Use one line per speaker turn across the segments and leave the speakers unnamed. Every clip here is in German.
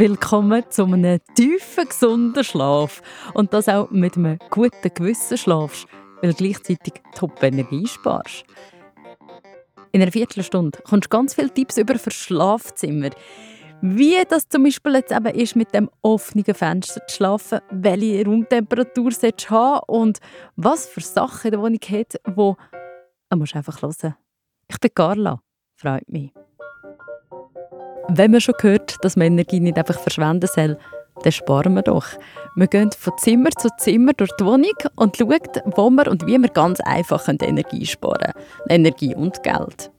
willkommen zu einem tiefen, gesunden Schlaf. Und das auch mit einem guten Gewissen schlafst, weil du gleichzeitig Top-Energie sparst. In einer Viertelstunde kommst du ganz viele Tipps über für Schlafzimmer. Wie das zum Beispiel jetzt eben ist, mit dem offenen Fenster zu schlafen, welche Raumtemperatur du haben und was für Sachen in der Wohnung hat, wo du musst einfach hören. Ich bin Carla. Freut mich. Wenn man schon hört, dass man Energie nicht einfach verschwenden soll, dann sparen wir doch. Wir gehen von Zimmer zu Zimmer durch die Wohnung und schauen, wo wir und wie wir ganz einfach Energie sparen können. Energie und Geld.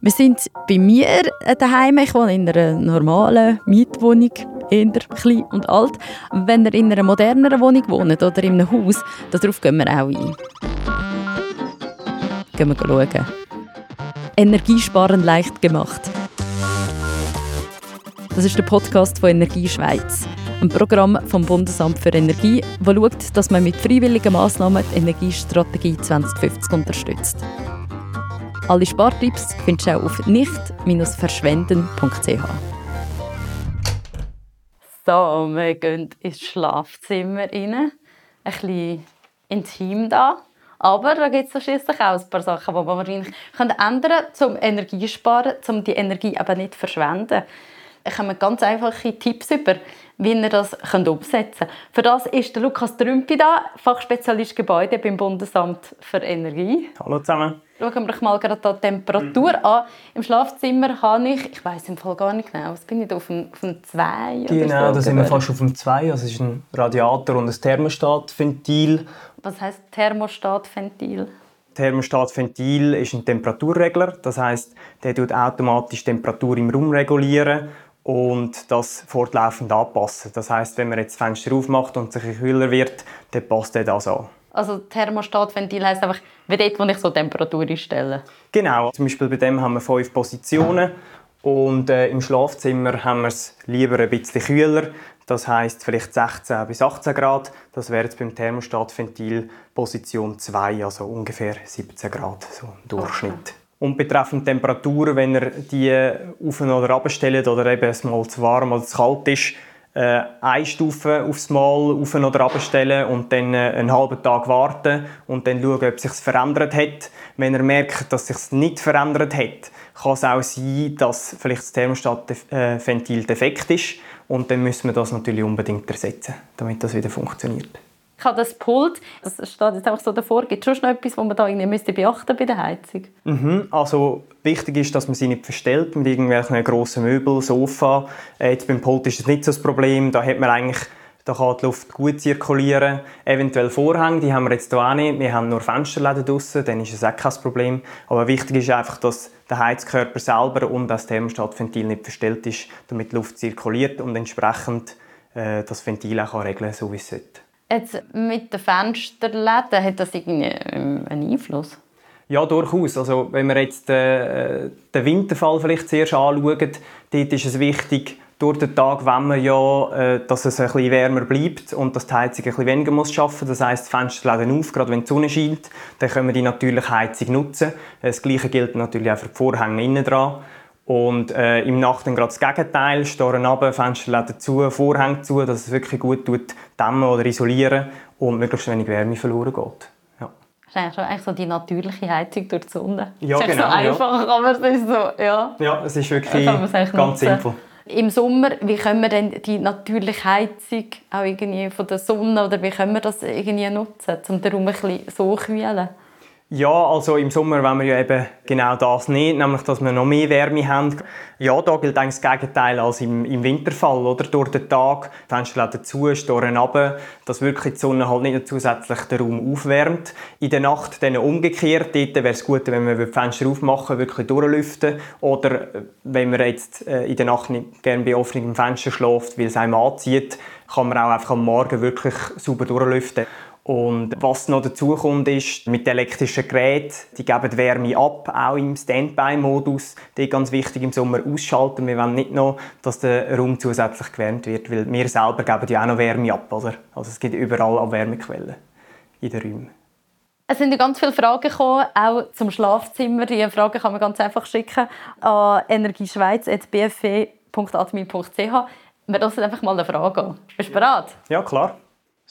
Wir sind bei mir daheim. Ich wohne in einer normalen Mietwohnung, eher klein und alt. Wenn ihr in einer moderneren Wohnung wohnt oder in einem Haus, darauf gehen wir auch ein. Gehen wir schauen. Energiesparen leicht gemacht. Das ist der Podcast von Energie Schweiz, ein Programm vom Bundesamt für Energie, das schaut, dass man mit freiwilligen Massnahmen die Energiestrategie 2050 unterstützt. Alle Spartipps findest du auch auf nicht-verschwenden.ch. So, wir gehen ins Schlafzimmer rein. Ein bisschen intim da. Aber da gibt es schließlich auch ein paar Sachen, die man wahrscheinlich ändern kann, um Energie zu sparen, um die Energie aber nicht zu verschwenden. Habe ganz einfache Tipps über, wie ihr das umsetzen könnt. Für das ist der Lukas Trümpi da, Fachspezialist Gebäude beim Bundesamt für Energie.
Hallo zusammen.
Schauen wir mal gerade die Temperatur mhm. an. Im Schlafzimmer habe ich, ich weiß im Fall gar nicht genau, was bin ich auf dem, auf dem 2
Genau, so da sind wir fast auf dem 2. Also es ist ein Radiator und ein Thermostatventil.
Was heißt Thermostatventil?
Thermostatventil ist ein Temperaturregler, das heißt, der tut automatisch die Temperatur im Raum regulieren und das fortlaufend anpassen. Das heißt, wenn man jetzt das Fenster aufmacht und es kühler wird, dann passt er das an.
Also Thermostatventil heisst einfach, wie dort, wo ich so Temperatur einstelle?
Genau. Zum Beispiel bei dem haben wir fünf Positionen und äh, im Schlafzimmer haben wir es lieber ein bisschen kühler. Das heißt vielleicht 16 bis 18 Grad. Das wäre jetzt beim Thermostatventil Position 2, also ungefähr 17 Grad, so ein Durchschnitt. Okay. Und betreffend Temperatur, wenn ihr die auf oder abstellt oder eben es mal zu warm oder zu kalt ist, äh, eine Stufe aufs Mal auf oder abstellen und dann äh, einen halben Tag warten und dann schauen, ob sich verändert hat. Wenn ihr merkt, dass sich nicht verändert hat, kann es auch sein, dass vielleicht das Thermostatventil defekt ist und dann müssen wir das natürlich unbedingt ersetzen, damit das wieder funktioniert.
Ich habe das Pult, das steht jetzt einfach so davor. Gibt es schon noch etwas, was man da irgendwie müsste beachten bei der Heizung?
Mhm, also wichtig ist, dass man sie nicht verstellt mit irgendwelchen grossen Möbeln, Sofa. Äh, jetzt beim Pult ist das nicht so das Problem. Da hat man eigentlich da kann die Luft gut zirkulieren. Eventuell Vorhänge, die haben wir jetzt hier auch nicht. Wir haben nur Fensterläden draussen, dann ist es auch kein Problem. Aber wichtig ist einfach, dass der Heizkörper selber und das Thermostatventil nicht verstellt ist, damit die Luft zirkuliert und entsprechend äh, das Ventil auch regeln kann, so wie es sollte.
Jetzt mit den Fensterläden, hat das irgendwie einen Einfluss?
Ja, durchaus. Also, wenn wir jetzt den, äh, den Winterfall vielleicht zuerst anschauen, dort ist es wichtig, durch den Tag wollen wir ja, äh, dass es ein wärmer bleibt und dass die Heizung ein weniger muss schaffen. Das heisst, die Fensterläden auf, gerade wenn die Sonne scheint, dann können wir die natürliche Heizung nutzen. Das Gleiche gilt natürlich auch für die Vorhänge innen dran. Und äh, im Nacht dann gerade das Gegenteil, Storen runter, Fensterläden zu, Vorhänge zu, dass es wirklich gut tut, dämmen oder isolieren und möglichst wenig Wärme verloren geht. Ja.
Das ist eigentlich, schon, eigentlich so die natürliche Heizung durch die Sonne.
Ja,
das
ist genau.
so einfach,
ja.
aber es ist so, ja.
Ja, es ist wirklich ganz nutzen. simpel.
Im Sommer, wie können wir denn die natürliche Heizung auch irgendwie von der Sonne oder wie können wir das irgendwie nutzen, um den Raum ein bisschen so zu kühlen?
Ja, also im Sommer wollen wir ja eben genau das nicht, nämlich dass wir noch mehr Wärme haben. Ja, da gilt eigentlich das Gegenteil als im, im Winterfall, oder? Durch den Tag, Fensterläden zu, Storen runter, dass wirklich die Sonne halt nicht zusätzlich den Raum aufwärmt. In der Nacht dann umgekehrt, dort wäre es gut, wenn wir die Fenster aufmachen, wirklich durchlüften. Oder äh, wenn man jetzt äh, in der Nacht nicht gerne bei offenem Fenster schläft, weil es einem anzieht, kann man auch einfach am Morgen wirklich sauber durchlüften. Und was noch dazu kommt, ist, mit elektrischen Geräten, die geben Wärme ab, auch im Standby-Modus. Die ganz wichtig im Sommer ausschalten. Wir wollen nicht noch, dass der Raum zusätzlich gewärmt wird, weil wir selber geben ja auch noch Wärme ab. Oder? Also es gibt überall auch Wärmequellen in den Räumen.
Es sind ganz viele Fragen gekommen, auch zum Schlafzimmer. Die Fragen kann man ganz einfach schicken an energieschweiz.bfw.admin.ch. Wir lassen einfach mal eine Frage an. Bist du bereit?
Ja, klar.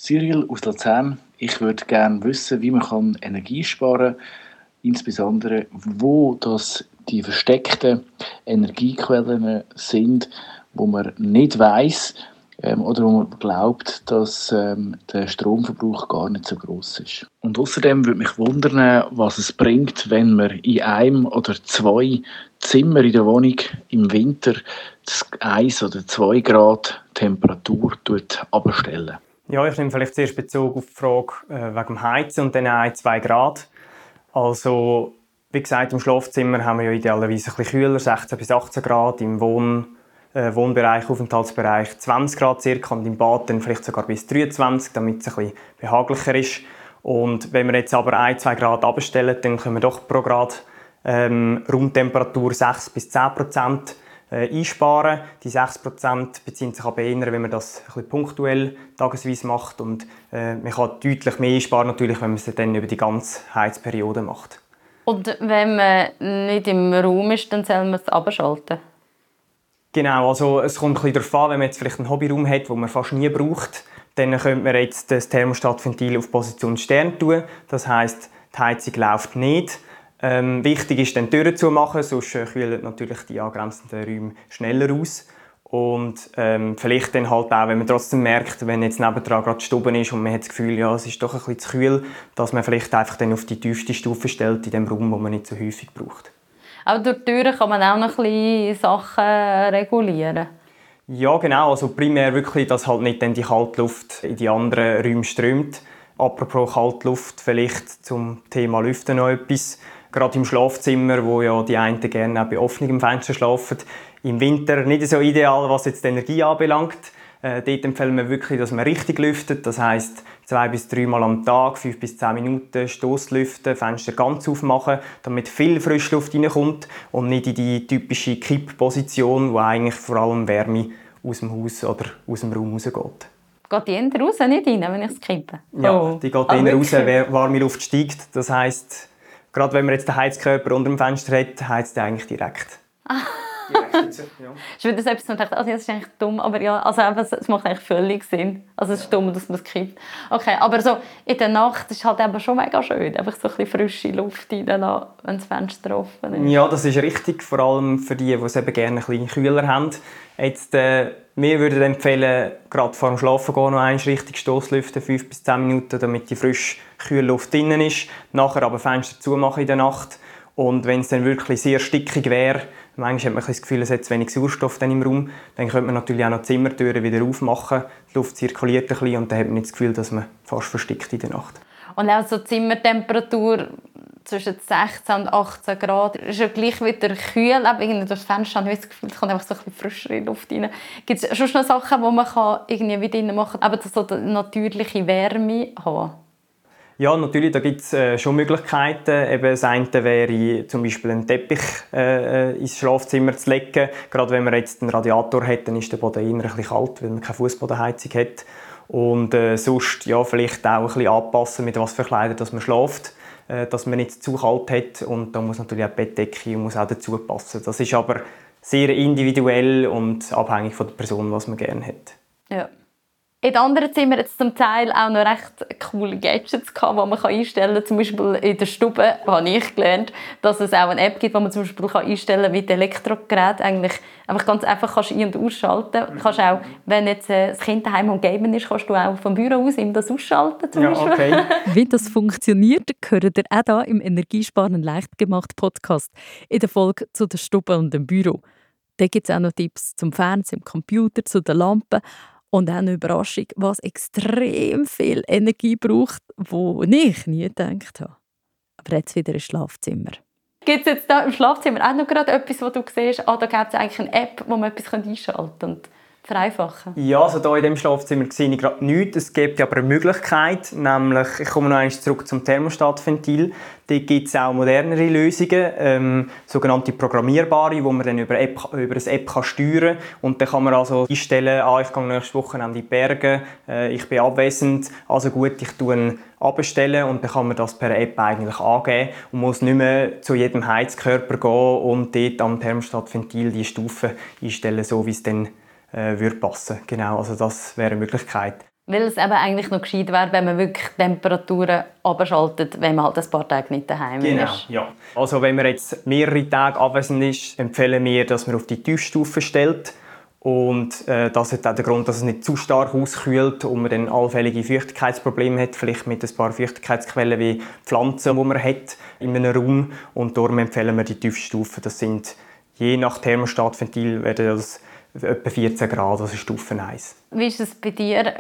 Cyril aus Luzern. Ich würde gerne wissen, wie man Energie sparen kann. Insbesondere, wo das die versteckten Energiequellen sind, wo man nicht weiß ähm, oder wo man glaubt, dass ähm, der Stromverbrauch gar nicht so groß ist. Und außerdem würde mich wundern, was es bringt, wenn man in einem oder zwei Zimmer in der Wohnung im Winter das 1 oder 2 Grad Temperatur abstellen.
Ja, ich nehme vielleicht zuerst Bezug auf die Frage äh, wegen dem Heizen und dann 1, 2 Grad. Also, wie gesagt, im Schlafzimmer haben wir ja idealerweise ein bisschen kühler, 16 bis 18 Grad, im Wohn äh, Wohnbereich, Aufenthaltsbereich 20 Grad circa und im Bad dann vielleicht sogar bis 23, damit es ein bisschen behaglicher ist. Und wenn wir jetzt aber 1, 2 Grad abstellen, dann können wir doch pro Grad ähm, Raumtemperatur 6 bis 10 Prozent äh, einsparen. Die 6 Prozent beziehen sich aber eher, wenn man das ein bisschen punktuell tagesweise macht und äh, man kann deutlich mehr einsparen, natürlich, wenn man es dann über die ganze Heizperiode macht.
Und wenn man nicht im Raum ist, dann soll man es abschalten?
Genau, also es kommt ein bisschen darauf an, wenn man jetzt vielleicht einen Hobbyraum hat, den man fast nie braucht, dann könnte man jetzt das Thermostatventil auf Position Stern tun. Das heißt, die Heizung läuft nicht. Ähm, wichtig ist dann Türen zu machen, sonst äh, kühlen natürlich die angrenzenden Räume schneller aus. Und ähm, vielleicht dann halt auch, wenn man trotzdem merkt, wenn jetzt nebendran gerade Stuben ist und man hat das Gefühl, ja, es ist doch ein bisschen zu kühl, dass man vielleicht einfach dann auf die tiefste Stufe stellt in dem Raum, wo man nicht so häufig braucht.
Aber durch die Türen kann man auch noch ein bisschen Sachen regulieren.
Ja, genau. Also primär wirklich, dass halt nicht dann die Kaltluft in die anderen Räume strömt. Apropos Kaltluft, vielleicht zum Thema Lüften noch etwas. Gerade im Schlafzimmer, wo ja die einen gerne auch bei offenem Fenster schlafen. Im Winter nicht so ideal, was jetzt die Energie anbelangt. Äh, dort empfehlen wir wirklich, dass man richtig lüftet. Das heißt zwei bis drei Mal am Tag, fünf bis zehn Minuten Stoßlüften, Fenster ganz aufmachen, damit viel Frischluft reinkommt und nicht in die typische Kippposition, wo eigentlich vor allem Wärme aus dem Haus oder aus dem Raum rausgeht.
Geht die eher raus, nicht rein, wenn ich es kippe?
Ja, oh. die geht ah, eher raus, warme Luft steigt. Das heisst, gerade wenn man jetzt den Heizkörper unter dem Fenster hat, heizt er eigentlich direkt.
Ja. Ich würde das etwas, wo dachte, also, das ist eigentlich dumm, aber ja, also es macht eigentlich völlig Sinn. Also es ist dumm, dass man es kippt. Okay, aber so in der Nacht ist es halt eben schon mega schön, einfach so ein bisschen frische Luft reinlassen, wenn das Fenster offen ist.
Ja, das ist richtig, vor allem für die, die es eben gerne ein bisschen kühler haben. Jetzt, äh, wir würden empfehlen, gerade vor dem Schlafen gehen, noch einmal richtig Stoßlüften, 5 bis 10 Minuten, damit die frische kühle Luft drinnen ist. Nachher aber Fenster zumachen in der Nacht. Und wenn es dann wirklich sehr stickig wäre, Manchmal hat man das Gefühl, es hat zu wenig Sauerstoff im Raum. Dann könnte man natürlich auch noch die Zimmertüren wieder aufmachen. Die Luft zirkuliert ein bisschen und dann hat man nicht das Gefühl, dass man fast verstickt in der Nacht.
Und auch so Zimmertemperatur zwischen 16 und 18 Grad ist ja gleich wieder kühl. Aber irgendwie durch das Fenster habe ich das Gefühl, es kommt einfach so ein bisschen frischere Luft rein. Gibt es schon noch Sachen, die man irgendwie wieder machen kann, aber so eine natürliche Wärme haben?
Ja, natürlich, da gibt es äh, schon Möglichkeiten. Eben das eine wäre zum Beispiel einen Teppich äh, ins Schlafzimmer zu legen. Gerade wenn man jetzt einen Radiator hat, dann ist der Boden bisschen kalt, weil man keine Fußbodenheizung hat. Und äh, sonst ja, vielleicht auch ein bisschen anpassen, mit was für Kleidern dass man schläft, äh, dass man nicht zu kalt hat. Und da muss natürlich auch die Bettdecke muss auch dazu passen. Das ist aber sehr individuell und abhängig von der Person, was man gerne hat.
Ja. In anderen Zimmern es zum Teil auch noch recht coole Gadgets gehabt, die man einstellen kann. Zum Beispiel in der Stube habe ich gelernt, dass es auch eine App gibt, wo man zum Beispiel einstellen kann, wie das Elektrogerät eigentlich einfach ganz einfach kannst ein- und ausschalten mhm. kannst. auch, wenn jetzt äh, das Kind daheim am Gamen ist, kannst du auch vom Büro aus ihm das ausschalten. Zum
ja, okay.
wie das funktioniert, gehört ihr auch hier im Energiesparen leicht gemacht Podcast in der Folge zu der Stube und dem Büro. Da gibt es auch noch Tipps zum Fernsehen, Computer, zu den Lampen und auch eine Überraschung, was extrem viel Energie braucht, wo ich nie gedacht habe. Aber jetzt wieder ein Schlafzimmer. Gibt es jetzt da im Schlafzimmer auch noch gerade etwas, wo du siehst, ah, da gibt es eigentlich eine App, wo man etwas einschalten kann? Vereinfachen?
Ja, also hier in diesem Schlafzimmer sehe ich gerade nichts. Es gibt aber eine Möglichkeit, nämlich, ich komme noch einmal zurück zum Thermostatventil. Dort gibt es auch modernere Lösungen, ähm, sogenannte programmierbare, wo man dann über, App, über eine App kann steuern kann. Und dann kann man also einstellen, ah, ich gehe nächste Woche in die Berge, äh, ich bin abwesend, also gut, ich tue abstellen und dann kann man das per App eigentlich angeben und muss nicht mehr zu jedem Heizkörper gehen und dort am Thermostatventil die Stufe einstellen, so wie es dann äh, würde passen. Genau, also das wäre eine Möglichkeit.
Weil es eben eigentlich noch gescheit wäre, wenn man wirklich Temperaturen abschaltet, wenn man halt ein paar Tage nicht daheim
genau,
ist.
Genau, ja. Also wenn man jetzt mehrere Tage abwesend ist, empfehlen wir, dass man auf die Tiefstufe stellt. Und äh, das hat auch den Grund, dass es nicht zu stark auskühlt und man dann allfällige Feuchtigkeitsprobleme hat, vielleicht mit ein paar Feuchtigkeitsquellen wie Pflanzen, die man hat in einem Raum. Und darum empfehlen wir die Tiefstufen. Das sind je nach Thermostatventil werden das etwa 14 Grad, also Stufe 1.
Wie ist es bei dir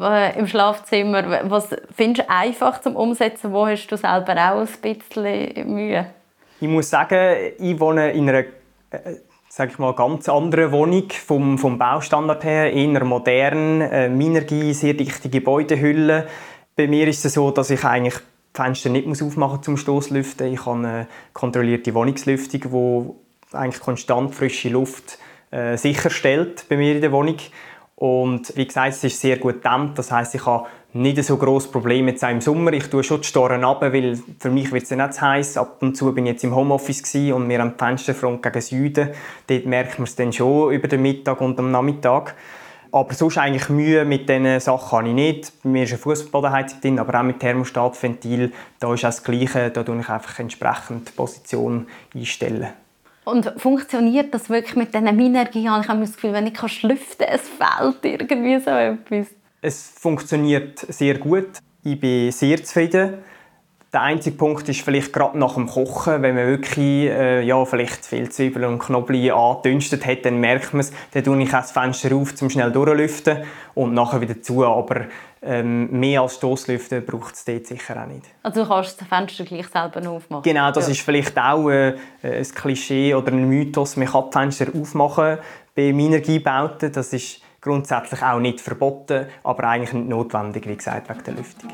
äh, im Schlafzimmer? Was findest du einfach zum Umsetzen? Wo hast du selber auch ein bisschen Mühe?
Ich muss sagen, ich wohne in einer äh, sage ich mal, ganz anderen Wohnung vom, vom Baustandard her, eher modern, äh, Minergie, sehr dichte Gebäudehülle. Bei mir ist es so, dass ich eigentlich die Fenster nicht muss aufmachen zum Stoßlüften. Ich habe eine kontrollierte Wohnungslüftung, wo eigentlich konstant frische Luft äh, sicherstellt bei mir in der Wohnung. Und wie gesagt, es ist sehr gut gedämmt. Das heißt, ich habe nicht so großes Problem jetzt im Sommer. Ich tue schon die Storen ab, weil für mich wird es ja nicht zu heiß. Ab und zu bin ich jetzt im Homeoffice und wir die Fensterfront gegen Süden. Dort merkt man es dann schon über den Mittag und am Nachmittag. Aber sonst eigentlich Mühe mit diesen Sachen habe ich nicht. Bei mir ist eine Fußbodenheizung drin, aber auch mit Thermostatventil. Da ist auch das Gleiche. Da tue ich einfach entsprechend die Position einstellen.
Und funktioniert das wirklich mit diesen Minergien? Ich habe das Gefühl, wenn ich lüften kann, es fehlt irgendwie so etwas.
Es funktioniert sehr gut. Ich bin sehr zufrieden. Der einzige Punkt ist vielleicht gerade nach dem Kochen, wenn man wirklich äh, ja, vielleicht viel Zwiebeln und Knoblauch angedünstet hat, dann merkt man es. Dann tue ich das Fenster auf, um schnell durchlüften und nachher wieder zu. Aber ähm, mehr als Stoßlüften braucht es dort sicher auch nicht.
Also du kannst das Fenster gleich selber aufmachen?
Genau, das ja. ist vielleicht auch äh, ein Klischee oder ein Mythos. Man kann die Fenster aufmachen bei Minergiebauten. Das ist grundsätzlich auch nicht verboten, aber eigentlich nicht notwendig, wie gesagt, wegen der Lüftung.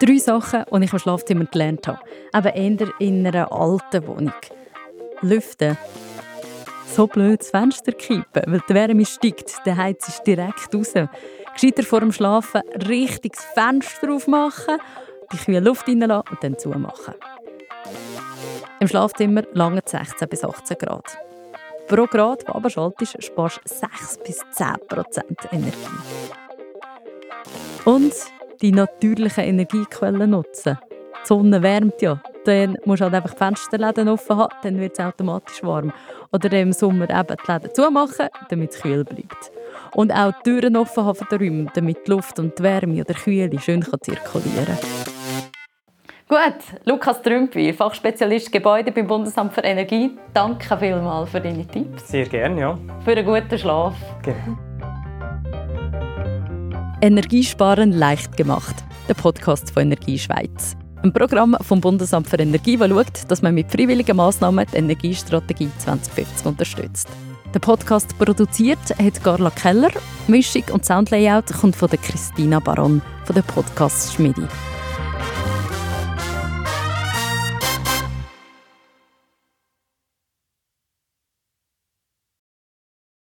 Drei Sachen, die ich im Schlafzimmer gelernt habe. Eben eher in einer alten Wohnung. Lüften. So blöd das Fenster kippen, weil die Wärme steigt, der Heiz ist direkt raus. Gescheiter vor dem Schlafen richtig das Fenster aufmachen, die kühle Luft reinlassen und dann zumachen. Im Schlafzimmer lange 16 bis 18 Grad. Pro Grad, wo abschaltest, sparst du 6 bis 10 Prozent Energie. Und die natürlichen Energiequellen nutzen. Die Sonne wärmt ja. Dann musst du halt einfach die Fensterläden offen haben, dann wird es automatisch warm. Oder im Sommer eben die Läden zumachen, damit es kühl bleibt. Und auch die Türen offen haben von den Räumen, damit die Luft und die Wärme oder Kühle schön zirkulieren kann. Gut, Lukas Trümpi, Fachspezialist Gebäude beim Bundesamt für Energie. Danke vielmals für deine Tipps.
Sehr gerne, ja.
Für einen guten Schlaf.
Genau.
Energiesparen leicht gemacht. Der Podcast von Energie Schweiz. Ein Programm vom Bundesamt für Energie, das schaut, dass man mit freiwilligen Massnahmen die Energiestrategie 2050 unterstützt. Der Podcast produziert hat Carla Keller. Mischung und Soundlayout kommt von der Christina Baron von der Podcast Schmidi.